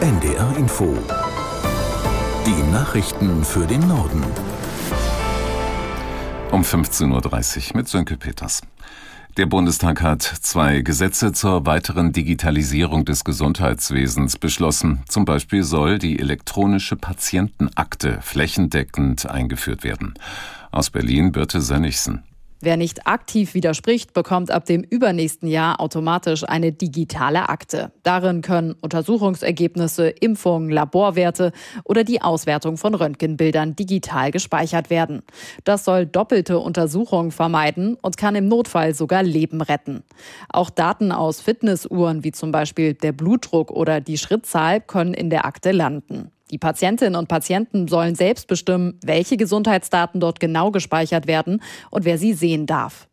NDR Info. Die Nachrichten für den Norden. Um 15.30 Uhr mit Sönke Peters. Der Bundestag hat zwei Gesetze zur weiteren Digitalisierung des Gesundheitswesens beschlossen. Zum Beispiel soll die elektronische Patientenakte flächendeckend eingeführt werden. Aus Berlin Birte Sönnigsen. Wer nicht aktiv widerspricht, bekommt ab dem übernächsten Jahr automatisch eine digitale Akte. Darin können Untersuchungsergebnisse, Impfungen, Laborwerte oder die Auswertung von Röntgenbildern digital gespeichert werden. Das soll doppelte Untersuchungen vermeiden und kann im Notfall sogar Leben retten. Auch Daten aus Fitnessuhren wie zum Beispiel der Blutdruck oder die Schrittzahl können in der Akte landen. Die Patientinnen und Patienten sollen selbst bestimmen, welche Gesundheitsdaten dort genau gespeichert werden und wer sie sehen darf.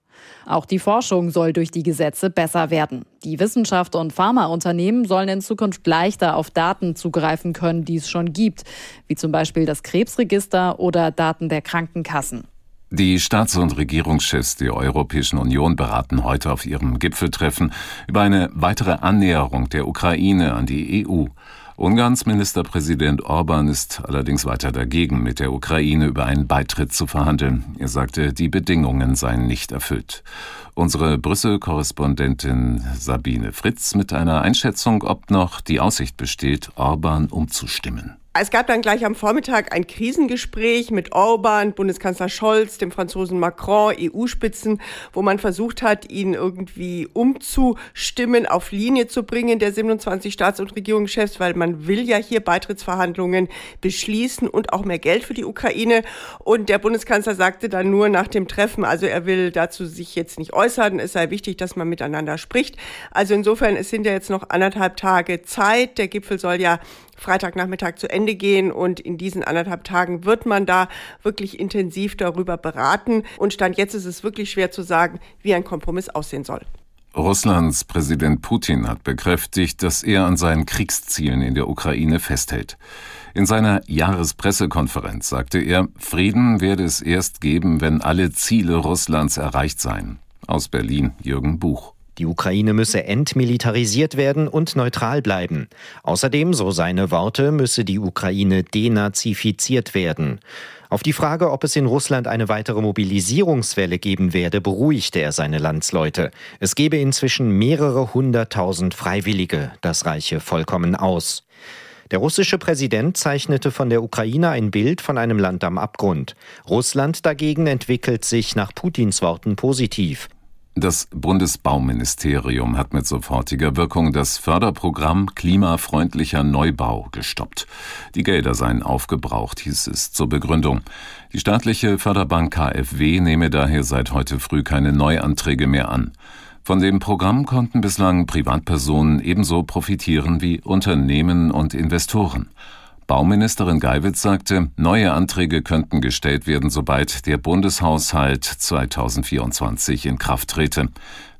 Auch die Forschung soll durch die Gesetze besser werden. Die Wissenschaft und Pharmaunternehmen sollen in Zukunft leichter auf Daten zugreifen können, die es schon gibt, wie zum Beispiel das Krebsregister oder Daten der Krankenkassen. Die Staats- und Regierungschefs der Europäischen Union beraten heute auf ihrem Gipfeltreffen über eine weitere Annäherung der Ukraine an die EU. Ungarns Ministerpräsident Orban ist allerdings weiter dagegen, mit der Ukraine über einen Beitritt zu verhandeln. Er sagte, die Bedingungen seien nicht erfüllt. Unsere Brüssel-Korrespondentin Sabine Fritz mit einer Einschätzung, ob noch die Aussicht besteht, Orban umzustimmen. Es gab dann gleich am Vormittag ein Krisengespräch mit Orban, Bundeskanzler Scholz, dem Franzosen Macron, EU-Spitzen, wo man versucht hat, ihn irgendwie umzustimmen, auf Linie zu bringen, der 27 Staats- und Regierungschefs, weil man will ja hier Beitrittsverhandlungen beschließen und auch mehr Geld für die Ukraine. Und der Bundeskanzler sagte dann nur nach dem Treffen, also er will dazu sich jetzt nicht äußern, es sei wichtig, dass man miteinander spricht. Also insofern, es sind ja jetzt noch anderthalb Tage Zeit. Der Gipfel soll ja Freitagnachmittag zu Ende gehen und in diesen anderthalb Tagen wird man da wirklich intensiv darüber beraten. Und Stand jetzt ist es wirklich schwer zu sagen, wie ein Kompromiss aussehen soll. Russlands Präsident Putin hat bekräftigt, dass er an seinen Kriegszielen in der Ukraine festhält. In seiner Jahrespressekonferenz sagte er, Frieden werde es erst geben, wenn alle Ziele Russlands erreicht seien. Aus Berlin Jürgen Buch. Die Ukraine müsse entmilitarisiert werden und neutral bleiben. Außerdem, so seine Worte, müsse die Ukraine denazifiziert werden. Auf die Frage, ob es in Russland eine weitere Mobilisierungswelle geben werde, beruhigte er seine Landsleute. Es gebe inzwischen mehrere hunderttausend Freiwillige. Das reiche vollkommen aus. Der russische Präsident zeichnete von der Ukraine ein Bild von einem Land am Abgrund. Russland dagegen entwickelt sich nach Putins Worten positiv. Das Bundesbauministerium hat mit sofortiger Wirkung das Förderprogramm Klimafreundlicher Neubau gestoppt. Die Gelder seien aufgebraucht, hieß es zur Begründung. Die staatliche Förderbank KfW nehme daher seit heute früh keine Neuanträge mehr an. Von dem Programm konnten bislang Privatpersonen ebenso profitieren wie Unternehmen und Investoren. Bauministerin Geiwitz sagte, neue Anträge könnten gestellt werden, sobald der Bundeshaushalt 2024 in Kraft trete.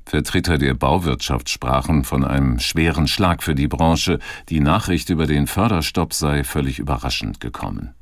Vertreter der Bauwirtschaft sprachen von einem schweren Schlag für die Branche. Die Nachricht über den Förderstopp sei völlig überraschend gekommen.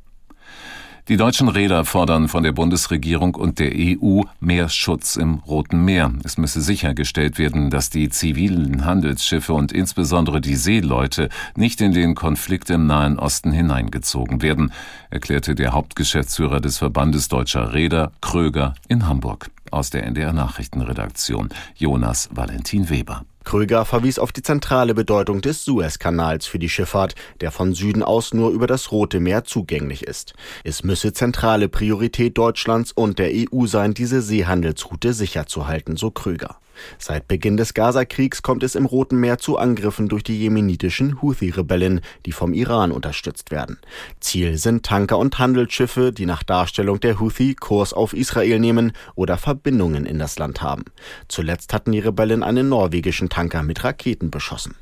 Die deutschen Räder fordern von der Bundesregierung und der EU mehr Schutz im Roten Meer. Es müsse sichergestellt werden, dass die zivilen Handelsschiffe und insbesondere die Seeleute nicht in den Konflikt im Nahen Osten hineingezogen werden, erklärte der Hauptgeschäftsführer des Verbandes deutscher Räder, Kröger, in Hamburg. Aus der NDR Nachrichtenredaktion Jonas Valentin Weber. Kröger verwies auf die zentrale Bedeutung des Suezkanals für die Schifffahrt, der von Süden aus nur über das Rote Meer zugänglich ist. Es müsse zentrale Priorität Deutschlands und der EU sein, diese Seehandelsroute sicherzuhalten, so Kröger. Seit Beginn des Gazakriegs kommt es im Roten Meer zu Angriffen durch die jemenitischen Houthi-Rebellen, die vom Iran unterstützt werden. Ziel sind Tanker und Handelsschiffe, die nach Darstellung der Houthi Kurs auf Israel nehmen oder Verbindungen in das Land haben. Zuletzt hatten die Rebellen einen norwegischen Tanker mit Raketen beschossen.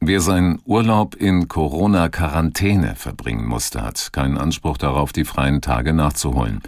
Wer seinen Urlaub in Corona-Quarantäne verbringen musste, hat keinen Anspruch darauf, die freien Tage nachzuholen.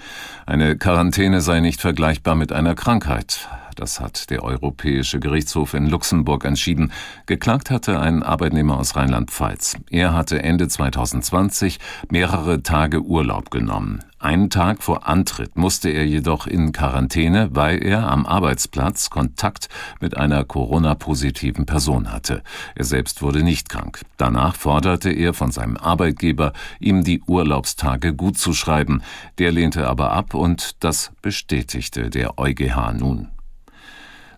Eine Quarantäne sei nicht vergleichbar mit einer Krankheit, Das hat der Europäische Gerichtshof in Luxemburg entschieden. Geklagt hatte ein Arbeitnehmer aus Rheinland-Pfalz. Er hatte Ende 2020 mehrere Tage Urlaub genommen. Einen Tag vor Antritt musste er jedoch in Quarantäne, weil er am Arbeitsplatz Kontakt mit einer Corona-positiven Person hatte. Er selbst wurde nicht krank. Danach forderte er von seinem Arbeitgeber, ihm die Urlaubstage gut zu schreiben. Der lehnte aber ab und das bestätigte der EuGH nun.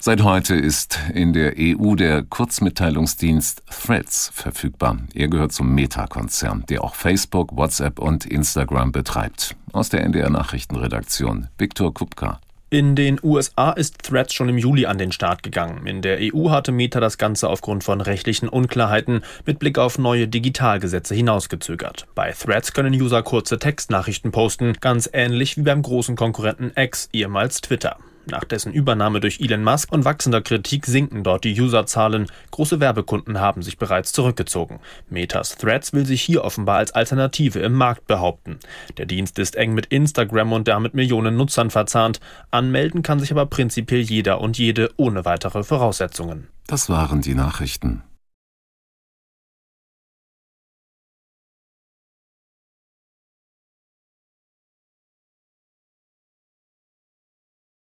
Seit heute ist in der EU der Kurzmitteilungsdienst Threads verfügbar. Er gehört zum Meta-Konzern, der auch Facebook, WhatsApp und Instagram betreibt. Aus der NDR Nachrichtenredaktion Viktor Kupka. In den USA ist Threads schon im Juli an den Start gegangen. In der EU hatte Meta das Ganze aufgrund von rechtlichen Unklarheiten mit Blick auf neue Digitalgesetze hinausgezögert. Bei Threads können User kurze Textnachrichten posten, ganz ähnlich wie beim großen Konkurrenten X, ehemals Twitter. Nach dessen Übernahme durch Elon Musk und wachsender Kritik sinken dort die Userzahlen. Große Werbekunden haben sich bereits zurückgezogen. Metas Threads will sich hier offenbar als Alternative im Markt behaupten. Der Dienst ist eng mit Instagram und damit Millionen Nutzern verzahnt. Anmelden kann sich aber prinzipiell jeder und jede ohne weitere Voraussetzungen. Das waren die Nachrichten.